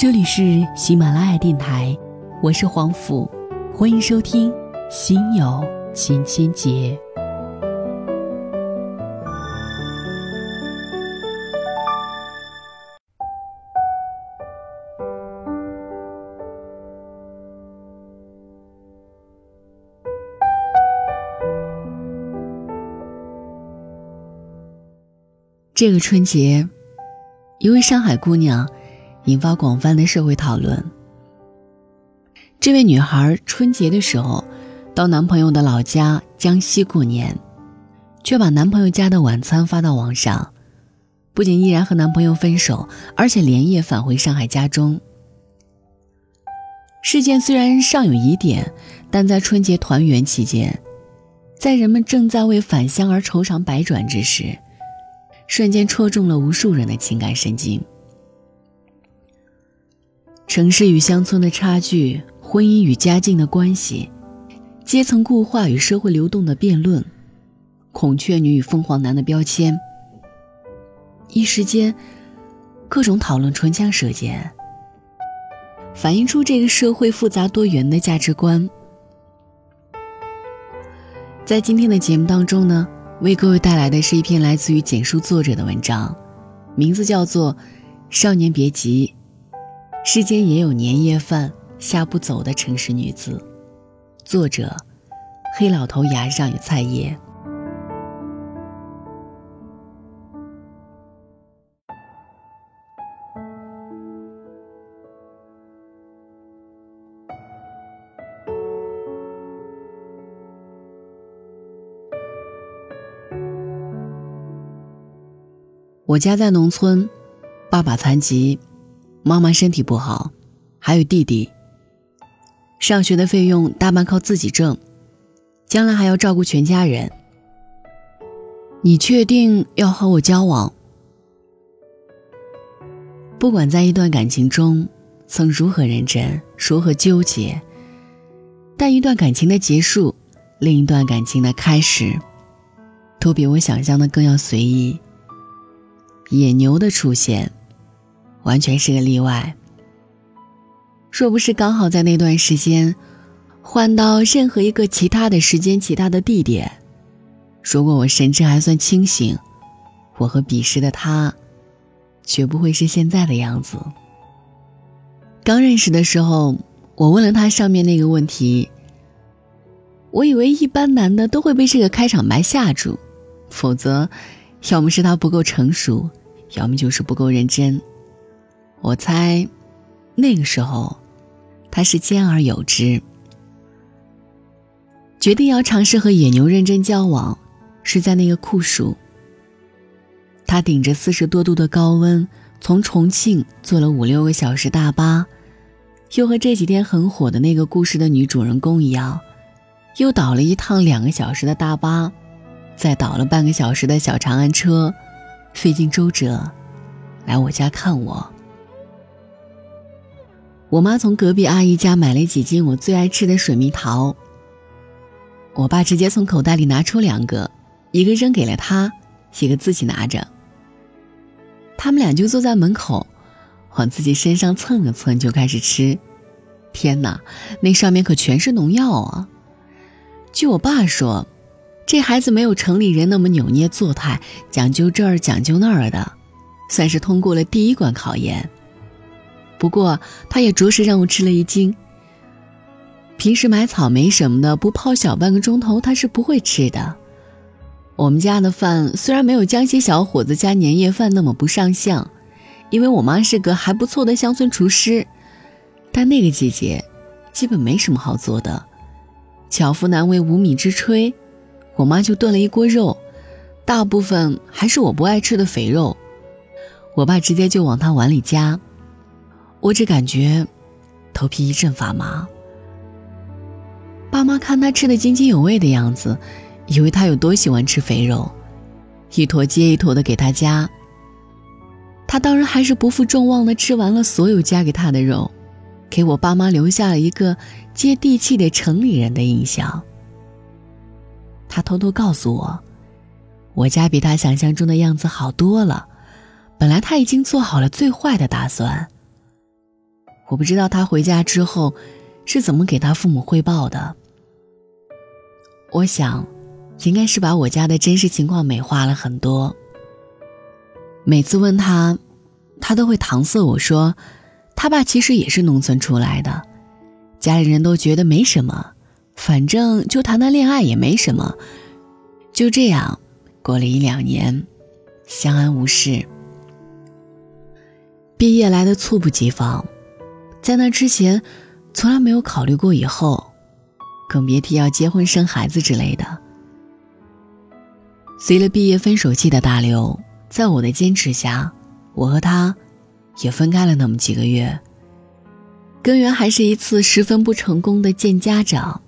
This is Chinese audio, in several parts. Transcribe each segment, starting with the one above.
这里是喜马拉雅电台，我是黄甫，欢迎收听《心有千千结》。这个春节，一位上海姑娘引发广泛的社会讨论。这位女孩春节的时候到男朋友的老家江西过年，却把男朋友家的晚餐发到网上，不仅依然和男朋友分手，而且连夜返回上海家中。事件虽然尚有疑点，但在春节团圆期间，在人们正在为返乡而愁肠百转之时。瞬间戳中了无数人的情感神经。城市与乡村的差距，婚姻与家境的关系，阶层固化与社会流动的辩论，孔雀女与凤凰男的标签，一时间，各种讨论唇枪舌剑，反映出这个社会复杂多元的价值观。在今天的节目当中呢。为各位带来的是一篇来自于简书作者的文章，名字叫做《少年别急》，世间也有年夜饭下不走的城市女子。作者：黑老头牙上有菜叶。我家在农村，爸爸残疾，妈妈身体不好，还有弟弟。上学的费用大半靠自己挣，将来还要照顾全家人。你确定要和我交往？不管在一段感情中曾如何认真，如何纠结，但一段感情的结束，另一段感情的开始，都比我想象的更要随意。野牛的出现，完全是个例外。若不是刚好在那段时间，换到任何一个其他的时间、其他的地点，如果我神志还算清醒，我和彼时的他，绝不会是现在的样子。刚认识的时候，我问了他上面那个问题，我以为一般男的都会被这个开场白吓住，否则，要么是他不够成熟。要么就是不够认真，我猜，那个时候，他是兼而有之。决定要尝试和野牛认真交往，是在那个酷暑。他顶着四十多度的高温，从重庆坐了五六个小时大巴，又和这几天很火的那个故事的女主人公一样，又倒了一趟两个小时的大巴，再倒了半个小时的小长安车。费尽周折，来我家看我。我妈从隔壁阿姨家买了几斤我最爱吃的水蜜桃。我爸直接从口袋里拿出两个，一个扔给了他，一个自己拿着。他们俩就坐在门口，往自己身上蹭了蹭，就开始吃。天哪，那上面可全是农药啊！据我爸说。这孩子没有城里人那么扭捏作态，讲究这儿讲究那儿的，算是通过了第一关考验。不过他也着实让我吃了一惊。平时买草莓什么的，不泡小半个钟头他是不会吃的。我们家的饭虽然没有江西小伙子家年夜饭那么不上相，因为我妈是个还不错的乡村厨师，但那个季节，基本没什么好做的。巧妇难为无米之炊。我妈就炖了一锅肉，大部分还是我不爱吃的肥肉。我爸直接就往他碗里夹，我只感觉头皮一阵发麻。爸妈看他吃的津津有味的样子，以为他有多喜欢吃肥肉，一坨接一坨的给他夹。他当然还是不负众望的吃完了所有夹给他的肉，给我爸妈留下了一个接地气的城里人的印象。他偷偷告诉我，我家比他想象中的样子好多了。本来他已经做好了最坏的打算，我不知道他回家之后是怎么给他父母汇报的。我想，应该是把我家的真实情况美化了很多。每次问他，他都会搪塞我说，他爸其实也是农村出来的，家里人都觉得没什么，反正就谈谈恋爱也没什么。就这样，过了一两年，相安无事。毕业来的猝不及防，在那之前，从来没有考虑过以后。更别提要结婚生孩子之类的。随了毕业分手季的大流，在我的坚持下，我和他也分开了那么几个月。根源还是一次十分不成功的见家长。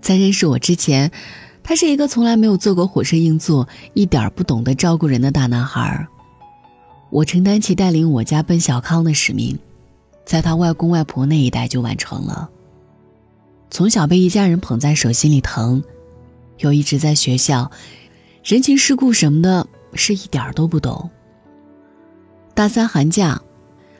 在认识我之前，他是一个从来没有坐过火车硬座、一点不懂得照顾人的大男孩。我承担起带领我家奔小康的使命，在他外公外婆那一代就完成了。从小被一家人捧在手心里疼，又一直在学校，人情世故什么的，是一点儿都不懂。大三寒假，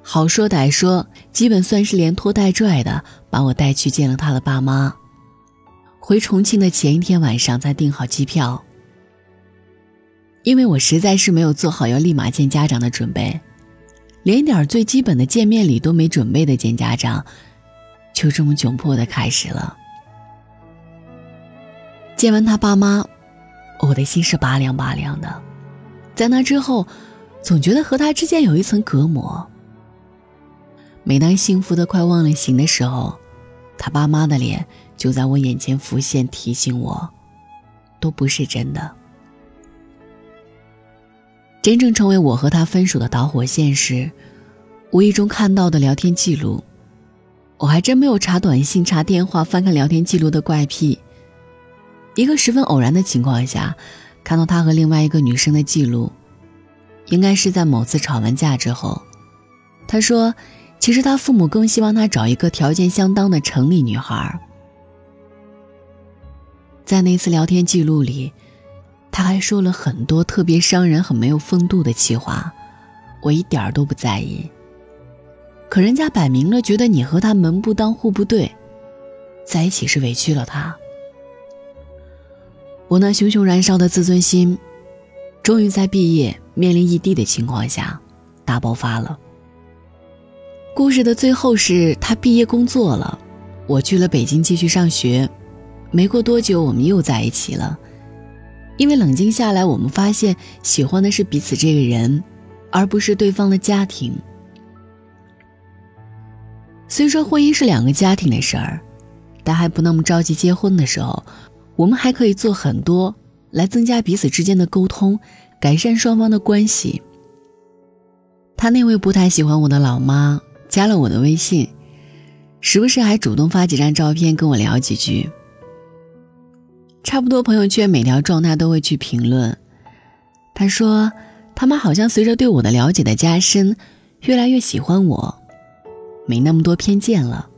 好说歹说，基本算是连拖带拽的把我带去见了他的爸妈。回重庆的前一天晚上才订好机票，因为我实在是没有做好要立马见家长的准备，连点最基本的见面礼都没准备的见家长。就这么窘迫的开始了。见完他爸妈，我的心是拔凉拔凉的。在那之后，总觉得和他之间有一层隔膜。每当幸福的快忘了形的时候，他爸妈的脸就在我眼前浮现，提醒我，都不是真的。真正成为我和他分手的导火线是，无意中看到的聊天记录。我还真没有查短信、查电话、翻看聊天记录的怪癖。一个十分偶然的情况下，看到他和另外一个女生的记录，应该是在某次吵完架之后。他说：“其实他父母更希望他找一个条件相当的城里女孩。”在那次聊天记录里，他还说了很多特别伤人、很没有风度的气话，我一点儿都不在意。可人家摆明了觉得你和他门不当户不对，在一起是委屈了他。我那熊熊燃烧的自尊心，终于在毕业面临异地的情况下大爆发了。故事的最后是他毕业工作了，我去了北京继续上学。没过多久，我们又在一起了。因为冷静下来，我们发现喜欢的是彼此这个人，而不是对方的家庭。虽说婚姻是两个家庭的事儿，但还不那么着急结婚的时候，我们还可以做很多来增加彼此之间的沟通，改善双方的关系。他那位不太喜欢我的老妈加了我的微信，时不时还主动发几张照片跟我聊几句。差不多朋友圈每条状态都会去评论。他说，他妈好像随着对我的了解的加深，越来越喜欢我。没那么多偏见了。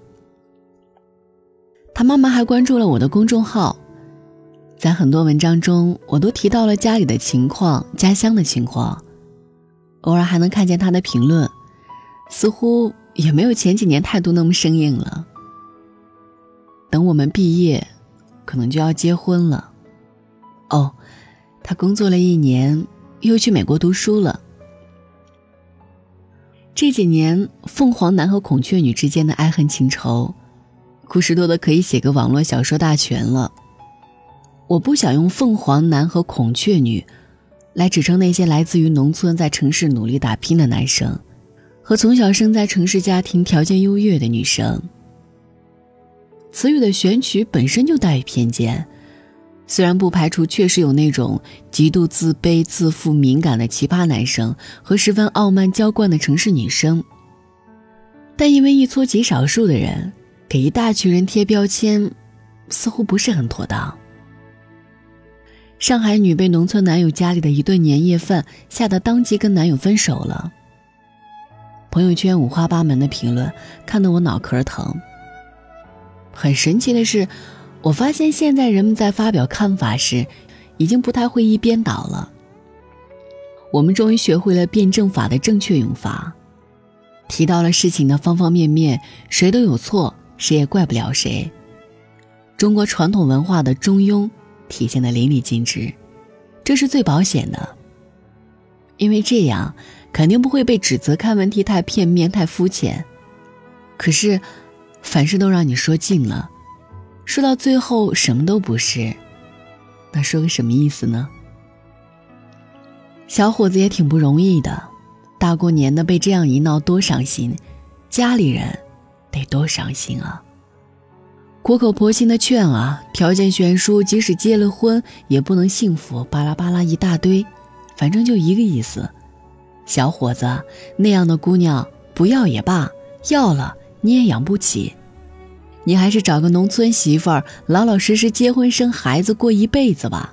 他妈妈还关注了我的公众号，在很多文章中，我都提到了家里的情况、家乡的情况，偶尔还能看见他的评论，似乎也没有前几年态度那么生硬了。等我们毕业，可能就要结婚了。哦，他工作了一年，又去美国读书了。这几年，凤凰男和孔雀女之间的爱恨情仇，故事多的可以写个网络小说大全了。我不想用凤凰男和孔雀女，来指称那些来自于农村在城市努力打拼的男生，和从小生在城市家庭条件优越的女生。词语的选取本身就带有偏见。虽然不排除确实有那种极度自卑、自负、敏感的奇葩男生和十分傲慢娇惯的城市女生，但因为一撮极少数的人给一大群人贴标签，似乎不是很妥当。上海女被农村男友家里的一顿年夜饭吓得当即跟男友分手了。朋友圈五花八门的评论看得我脑壳疼。很神奇的是。我发现现在人们在发表看法时，已经不太会一边倒了。我们终于学会了辩证法的正确用法。提到了事情的方方面面，谁都有错，谁也怪不了谁。中国传统文化的中庸体现的淋漓尽致，这是最保险的。因为这样，肯定不会被指责看问题太片面、太肤浅。可是，凡事都让你说尽了，说到最后什么都不是，那说个什么意思呢？小伙子也挺不容易的，大过年的被这样一闹，多伤心，家里人得多伤心啊！苦口婆心的劝啊，条件悬殊，即使结了婚也不能幸福，巴拉巴拉一大堆，反正就一个意思：小伙子，那样的姑娘不要也罢，要了你也养不起，你还是找个农村媳妇儿，老老实实结婚生孩子过一辈子吧。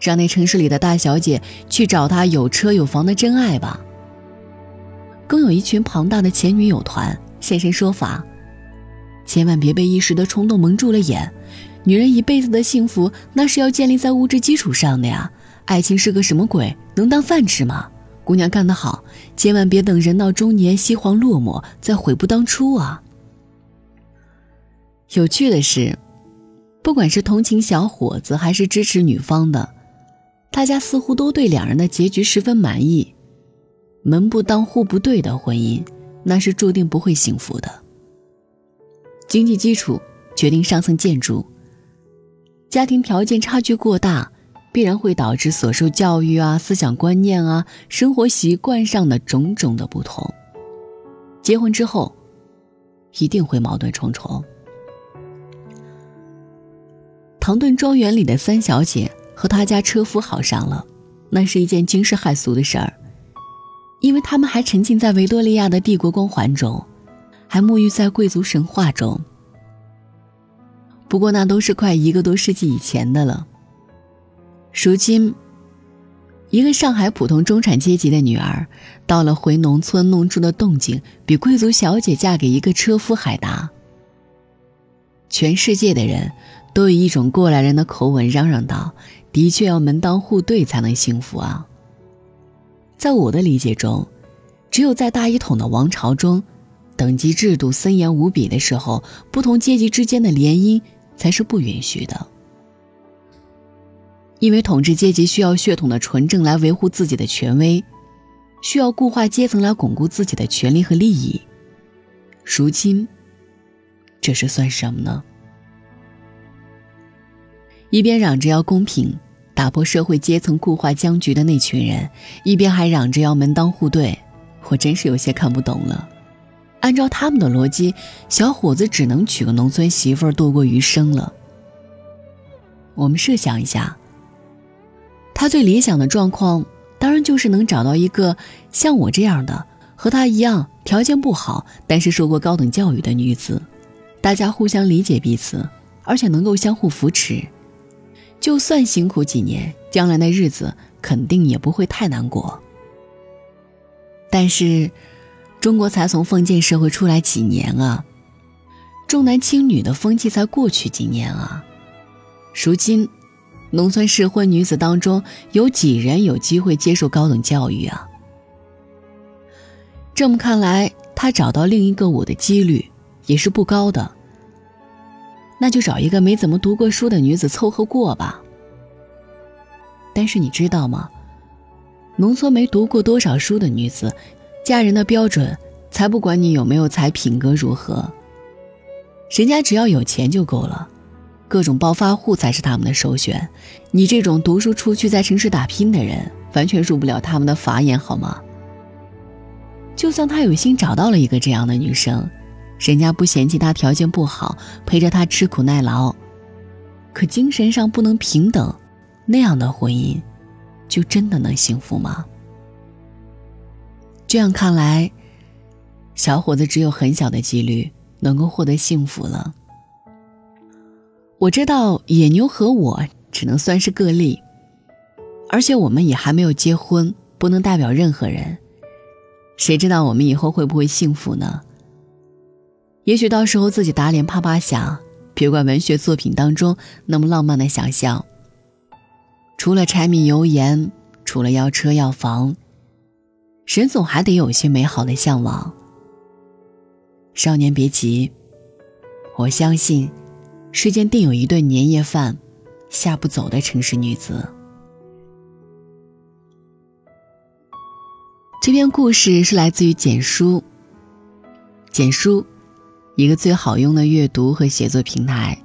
让那城市里的大小姐去找她有车有房的真爱吧。更有一群庞大的前女友团现身说法。千万别被一时的冲动蒙住了眼，女人一辈子的幸福那是要建立在物质基础上的呀。爱情是个什么鬼？能当饭吃吗？姑娘干得好，千万别等人到中年西黄落寞再悔不当初啊。有趣的是，不管是同情小伙子还是支持女方的，大家似乎都对两人的结局十分满意。门不当户不对的婚姻，那是注定不会幸福的。经济基础决定上层建筑。家庭条件差距过大，必然会导致所受教育啊、思想观念啊、生活习惯上的种种的不同。结婚之后，一定会矛盾重重。唐顿庄园里的三小姐和他家车夫好上了，那是一件惊世骇俗的事儿，因为他们还沉浸在维多利亚的帝国光环中。还沐浴在贵族神话中。不过那都是快一个多世纪以前的了。如今，一个上海普通中产阶级的女儿，到了回农村弄出的动静，比贵族小姐嫁给一个车夫还大。全世界的人都以一种过来人的口吻嚷嚷道：“的确要门当户对才能幸福啊！”在我的理解中，只有在大一统的王朝中。等级制度森严无比的时候，不同阶级之间的联姻才是不允许的。因为统治阶级需要血统的纯正来维护自己的权威，需要固化阶层来巩固自己的权利和利益。如今，这是算什么呢？一边嚷着要公平，打破社会阶层固化僵局的那群人，一边还嚷着要门当户对，我真是有些看不懂了。按照他们的逻辑，小伙子只能娶个农村媳妇儿度过余生了。我们设想一下，他最理想的状况，当然就是能找到一个像我这样的，和他一样条件不好，但是受过高等教育的女子，大家互相理解彼此，而且能够相互扶持，就算辛苦几年，将来的日子肯定也不会太难过。但是。中国才从封建社会出来几年啊，重男轻女的风气才过去几年啊，如今，农村适婚女子当中有几人有机会接受高等教育啊？这么看来，他找到另一个我的几率也是不高的。那就找一个没怎么读过书的女子凑合过吧。但是你知道吗？农村没读过多少书的女子。嫁人的标准，才不管你有没有才，品格如何。人家只要有钱就够了，各种暴发户才是他们的首选。你这种读书出去在城市打拼的人，完全入不了他们的法眼，好吗？就算他有心找到了一个这样的女生，人家不嫌弃他条件不好，陪着他吃苦耐劳，可精神上不能平等，那样的婚姻，就真的能幸福吗？这样看来，小伙子只有很小的几率能够获得幸福了。我知道野牛和我只能算是个例，而且我们也还没有结婚，不能代表任何人。谁知道我们以后会不会幸福呢？也许到时候自己打脸啪啪响，别怪文学作品当中那么浪漫的想象。除了柴米油盐，除了要车要房。人总还得有些美好的向往。少年别急，我相信，世间定有一顿年夜饭，下不走的城市女子。这篇故事是来自于简书。简书，一个最好用的阅读和写作平台。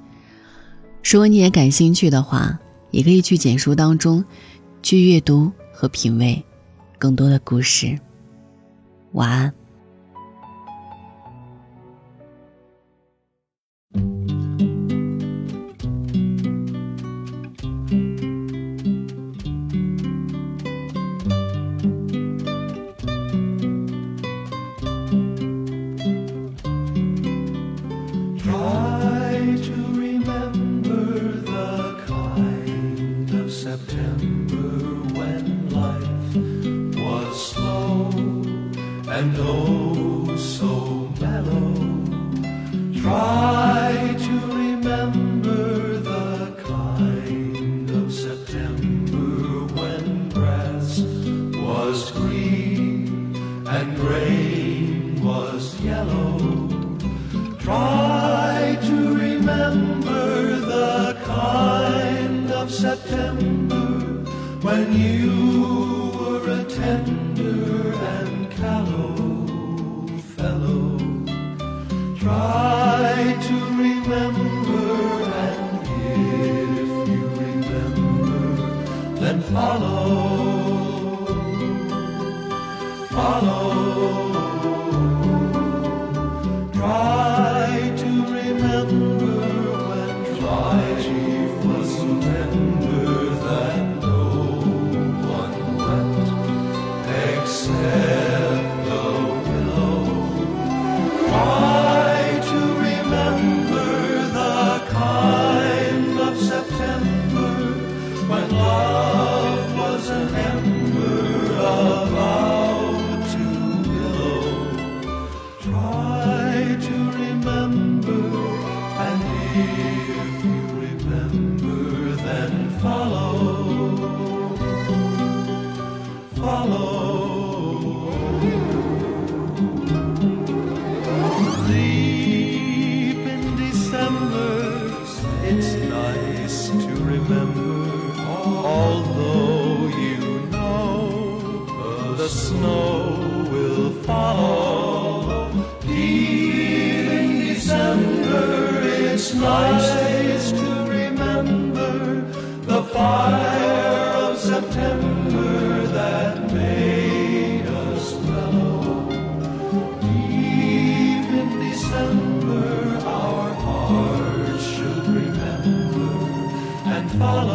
如果你也感兴趣的话，也可以去简书当中去阅读和品味更多的故事。晚安。Follow. Fire of September that made us mellow. Deep in December, our hearts should remember and follow.